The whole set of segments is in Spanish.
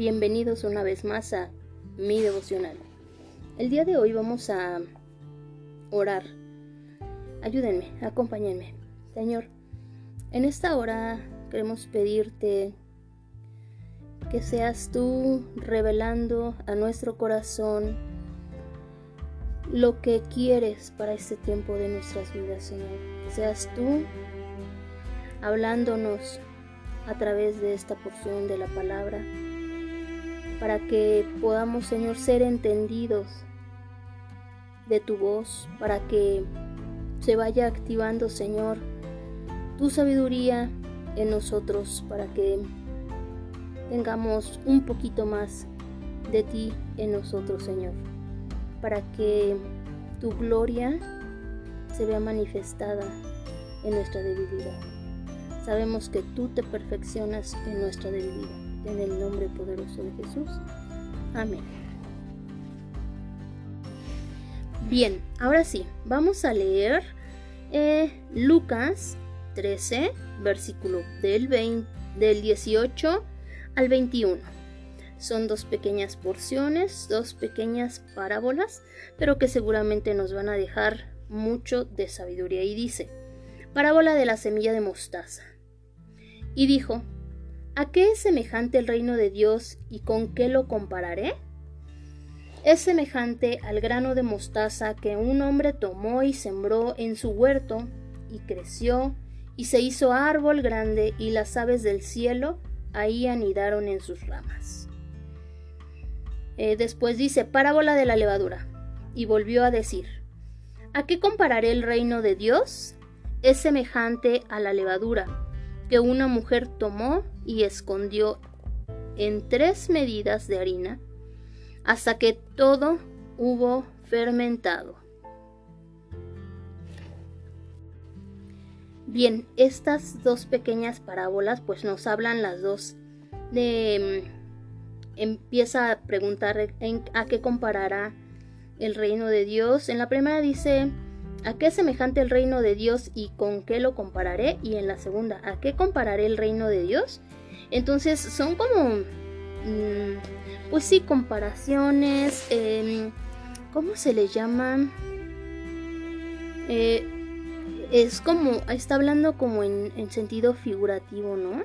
Bienvenidos una vez más a mi devocional. El día de hoy vamos a orar. Ayúdenme, acompáñenme. Señor, en esta hora queremos pedirte que seas tú revelando a nuestro corazón lo que quieres para este tiempo de nuestras vidas, Señor. Seas tú hablándonos a través de esta porción de la palabra, para que podamos, Señor, ser entendidos de tu voz, para que se vaya activando, Señor, tu sabiduría en nosotros, para que tengamos un poquito más de ti en nosotros, Señor, para que tu gloria se vea manifestada en nuestra debilidad. Sabemos que tú te perfeccionas en nuestra debilidad. En el nombre poderoso de Jesús. Amén. Bien, ahora sí, vamos a leer eh, Lucas 13, versículo del, 20, del 18 al 21. Son dos pequeñas porciones, dos pequeñas parábolas, pero que seguramente nos van a dejar mucho de sabiduría. Y dice, parábola de la semilla de mostaza. Y dijo, ¿A qué es semejante el reino de Dios y con qué lo compararé? Es semejante al grano de mostaza que un hombre tomó y sembró en su huerto, y creció, y se hizo árbol grande, y las aves del cielo ahí anidaron en sus ramas. Eh, después dice, parábola de la levadura, y volvió a decir, ¿A qué compararé el reino de Dios? Es semejante a la levadura que una mujer tomó y escondió en tres medidas de harina hasta que todo hubo fermentado. Bien, estas dos pequeñas parábolas pues nos hablan las dos. Mm, empieza a preguntar a qué comparará el reino de Dios. En la primera dice ¿A qué es semejante el reino de Dios y con qué lo compararé? Y en la segunda, ¿a qué compararé el reino de Dios? Entonces son como, mm, pues sí, comparaciones, em, ¿cómo se le llaman? Eh, es como, está hablando como en, en sentido figurativo, ¿no?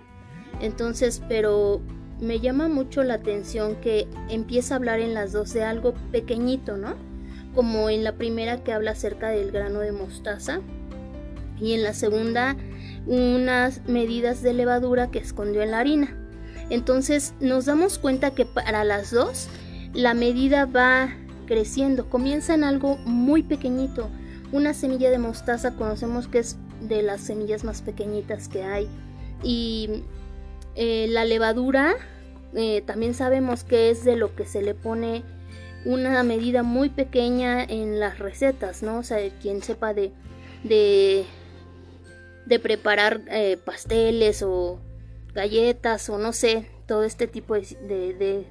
Entonces, pero me llama mucho la atención que empieza a hablar en las dos de algo pequeñito, ¿no? Como en la primera que habla acerca del grano de mostaza y en la segunda unas medidas de levadura que escondió en la harina. Entonces nos damos cuenta que para las dos la medida va creciendo, comienza en algo muy pequeñito. Una semilla de mostaza conocemos que es de las semillas más pequeñitas que hay y eh, la levadura eh, también sabemos que es de lo que se le pone una medida muy pequeña en las recetas, ¿no? O sea, quien sepa de, de, preparar eh, pasteles o galletas o no sé, todo este tipo de, de,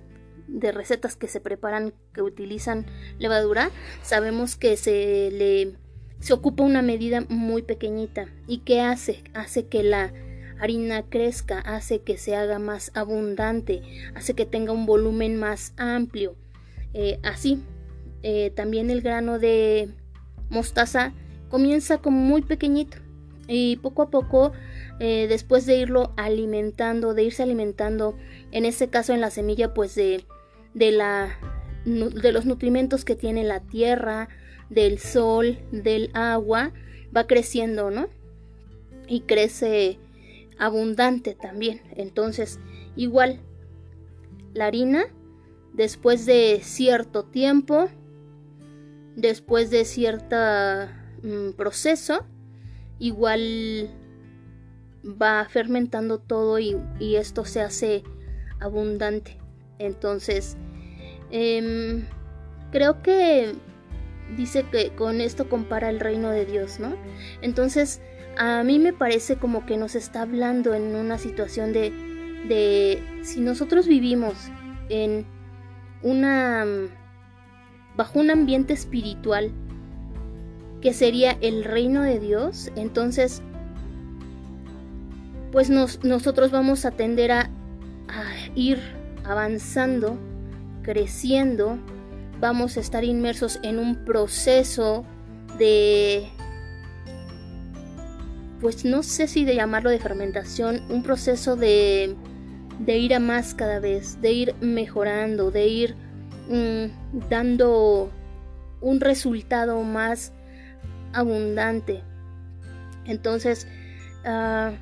de, recetas que se preparan que utilizan levadura, sabemos que se le se ocupa una medida muy pequeñita. Y qué hace hace que la harina crezca, hace que se haga más abundante, hace que tenga un volumen más amplio eh, así. Eh, también el grano de mostaza comienza como muy pequeñito y poco a poco eh, después de irlo alimentando, de irse alimentando, en este caso en la semilla pues de, de, la, de los nutrimentos que tiene la tierra, del sol, del agua, va creciendo, ¿no? Y crece abundante también. Entonces, igual, la harina después de cierto tiempo, después de cierto mm, proceso, igual va fermentando todo y, esto se hace abundante. Entonces, em, creo que dice que con esto compara el reino de Dios, ¿no? Entonces, a mí me parece como que nos está hablando en una situación de, de si nosotros vivimos en una bajo un ambiente espiritual que sería el reino de Dios, entonces pues nosotros vamos a tender a, ir avanzando, creciendo, vamos a estar inmersos en un proceso de pues no sé si de llamarlo de fermentación, un proceso de, de ir a más cada vez, de ir mejorando, de ir mm, dando un resultado más abundante. Entonces, uh,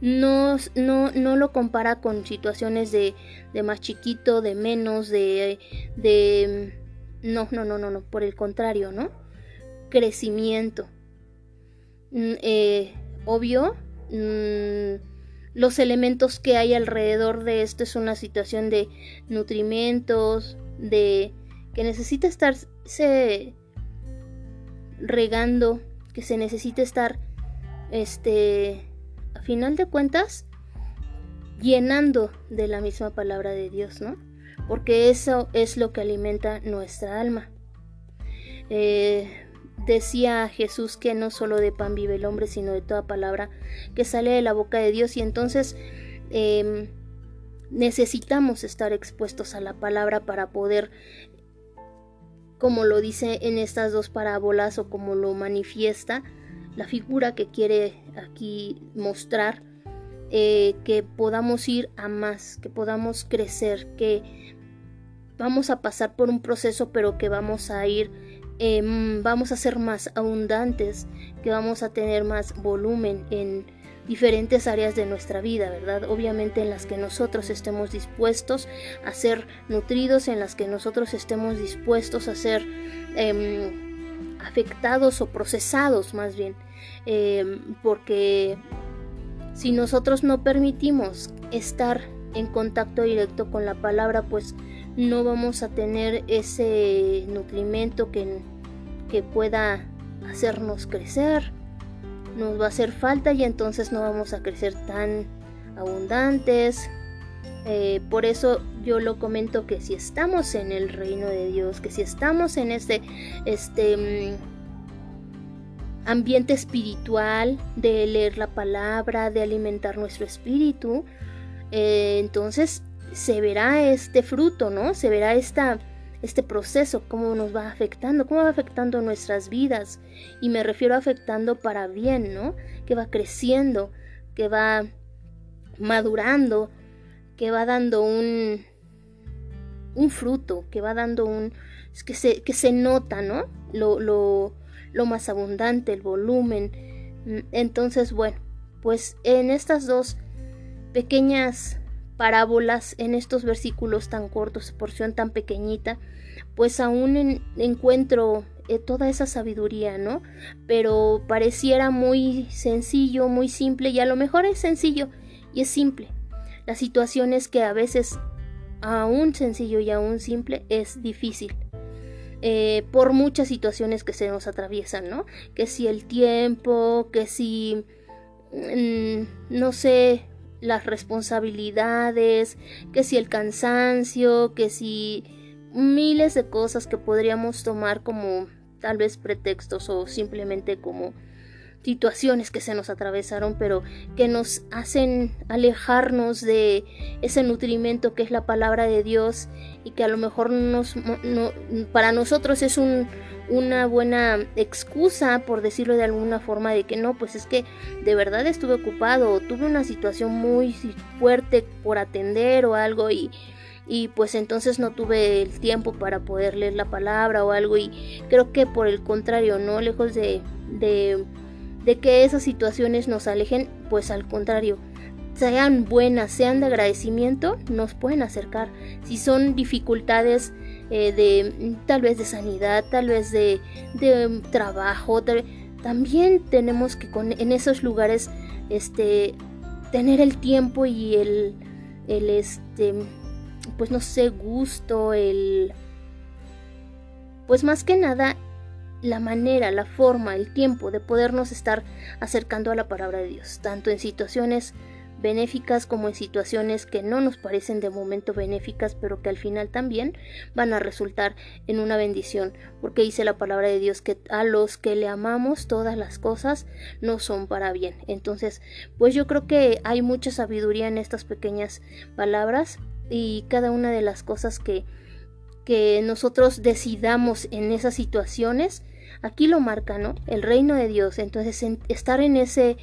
no, no, no, lo compara con situaciones de, de, más chiquito, de menos, de, de... No, no, no, no, no, por el contrario, ¿no? Crecimiento. Mm, eh, obvio, mm, los elementos que hay alrededor de esto es una situación de nutrimentos, de que necesita estarse regando, que se necesita estar, este, a final de cuentas, llenando de la misma palabra de Dios, ¿no? Porque eso es lo que alimenta nuestra alma. Eh, Decía Jesús que no solo de pan vive el hombre, sino de toda palabra que sale de la boca de Dios. Y entonces em, necesitamos estar expuestos a la palabra para poder, como lo dice en estas dos parábolas o como lo manifiesta la figura que quiere aquí mostrar, eh, que podamos ir a más, que podamos crecer, que vamos a pasar por un proceso, pero que vamos a ir Em, vamos a ser más abundantes, que vamos a tener más volumen en diferentes áreas de nuestra vida, ¿verdad? Obviamente en las que nosotros estemos dispuestos a ser nutridos, en las que nosotros estemos dispuestos a ser em, afectados o procesados más bien, em, porque si nosotros no permitimos estar en contacto directo con la palabra, pues no vamos a tener ese nutrimento que, que pueda hacernos crecer. Nos va a hacer falta y entonces no vamos a crecer tan abundantes. Eh, por eso yo lo comento que si estamos en el reino de Dios, que si estamos en este, este mm, ambiente espiritual de leer la palabra, de alimentar nuestro espíritu, eh, entonces se verá este fruto, ¿no? Se verá esta, este proceso, cómo nos va afectando, cómo va afectando nuestras vidas. Y me refiero a afectando para bien, ¿no? Que va creciendo, que va madurando, que va dando un, un fruto, que va dando un... que se, que se nota, ¿no? Lo, lo, lo más abundante, el volumen. Entonces, bueno, pues en estas dos pequeñas parábolas en estos versículos tan cortos, porción tan pequeñita, pues aún encuentro eh, toda esa sabiduría, ¿no? Pero pareciera muy sencillo, muy simple, y a lo mejor es sencillo y es simple. La situación es que a veces aún sencillo y aún simple es difícil. Eh, por muchas situaciones que se nos atraviesan, ¿no? Que si el tiempo, que si, mm, no sé, las responsabilidades, que si el cansancio, que si miles de cosas que podríamos tomar como tal vez pretextos o simplemente como situaciones que se nos atravesaron, pero que nos hacen alejarnos de ese nutrimento que es la palabra de Dios y que a lo mejor nos, para nosotros es un, una buena excusa, por decirlo de alguna forma, de que no, pues es que de verdad estuve ocupado, tuve una situación muy fuerte por atender o algo y, y pues entonces no tuve el tiempo para poder leer la palabra o algo y creo que por el contrario, no lejos de, de que esas situaciones nos alejen, pues al contrario, sean buenas, sean de agradecimiento, nos pueden acercar. Si son dificultades eh, de tal vez de sanidad, tal vez de, de trabajo, también tenemos que con, en esos lugares este, tener el tiempo y el, el este, pues no sé, gusto, el, pues más que nada la manera, la forma, el tiempo de podernos estar acercando a la palabra de Dios, tanto en situaciones benéficas como en situaciones que no nos parecen de momento benéficas, pero que al final también van a resultar en una bendición, porque dice la palabra de Dios que a los que le amamos todas las cosas no son para bien. Entonces, pues yo creo que hay mucha sabiduría en estas pequeñas palabras y cada una de las cosas que, que nosotros decidamos en esas situaciones, aquí lo marca, ¿no? El reino de Dios. Entonces, estar en ese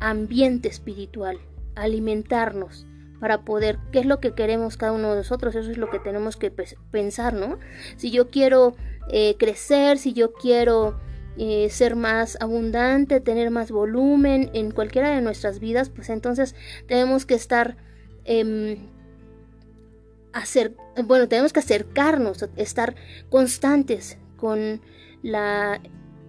ambiente espiritual, alimentarnos para poder, ¿qué es lo que queremos cada uno de nosotros? Eso es lo que tenemos que pensar, ¿no? Si yo quiero eh, crecer, si yo quiero eh, ser más abundante, tener más volumen en cualquiera de nuestras vidas, pues entonces tenemos que estar, eh, bueno, tenemos que acercarnos, estar constantes con la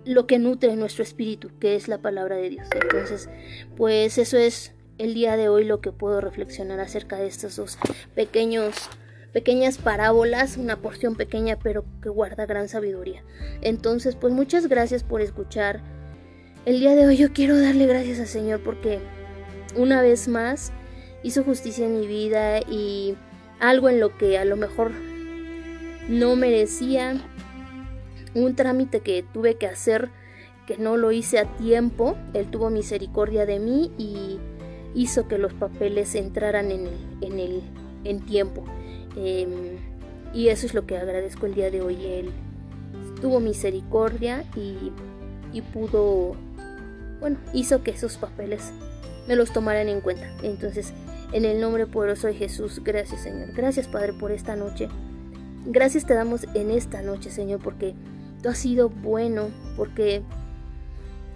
lo que nutre nuestro espíritu, que es la palabra de Dios. Entonces, pues eso es el día de hoy lo que puedo reflexionar acerca de estos dos pequeñas parábolas, una porción pequeña pero que guarda gran sabiduría. Entonces, pues muchas gracias por escuchar. El día de hoy yo quiero darle gracias al Señor porque una vez más hizo justicia en mi vida y algo en lo que a lo mejor no merecía, un trámite que tuve que hacer que no lo hice a tiempo, Él tuvo misericordia de mí y hizo que los papeles entraran en el, en el en tiempo. Em, y eso es lo que agradezco el día de hoy. Él tuvo misericordia y, y pudo, bueno, hizo que esos papeles me los tomaran en cuenta. Entonces, en el nombre poderoso de Jesús, gracias Señor. Gracias Padre por esta noche. Gracias te damos en esta noche, Señor, porque tú has sido bueno, porque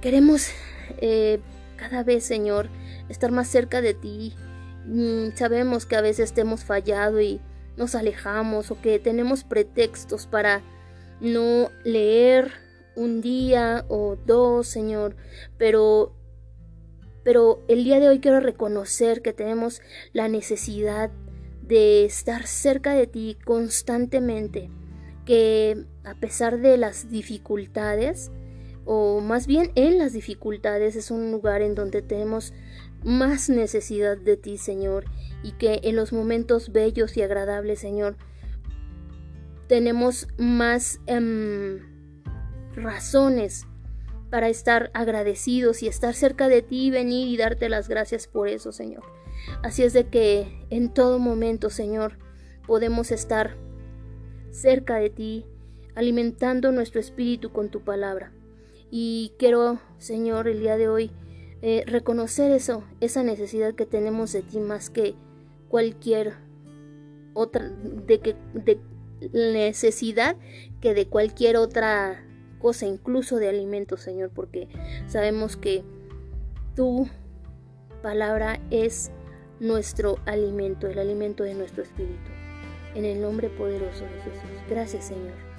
queremos eh, cada vez, Señor, estar más cerca de ti. Mm, sabemos que a veces te hemos fallado y nos alejamos o que tenemos pretextos para no leer un día o dos, Señor, pero pero el día de hoy quiero reconocer que tenemos la necesidad de estar cerca de ti constantemente, que a pesar de las dificultades, o más bien en las dificultades, es un lugar en donde tenemos más necesidad de ti, Señor, y que en los momentos bellos y agradables, Señor, tenemos más em, razones para estar agradecidos y estar cerca de ti, venir y darte las gracias por eso, Señor. Así es de que en todo momento, Señor, podemos estar cerca de ti, alimentando nuestro espíritu con tu palabra. Y quiero, Señor, el día de hoy, eh, reconocer eso, esa necesidad que tenemos de ti más que cualquier otra, de, que, de necesidad que de cualquier otra cosa, incluso de alimento, Señor, porque sabemos que tu palabra es nuestro alimento, el alimento de nuestro espíritu. En el nombre poderoso de Jesús. Gracias, Señor.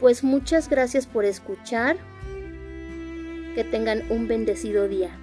Pues muchas gracias por escuchar. Que tengan un bendecido día.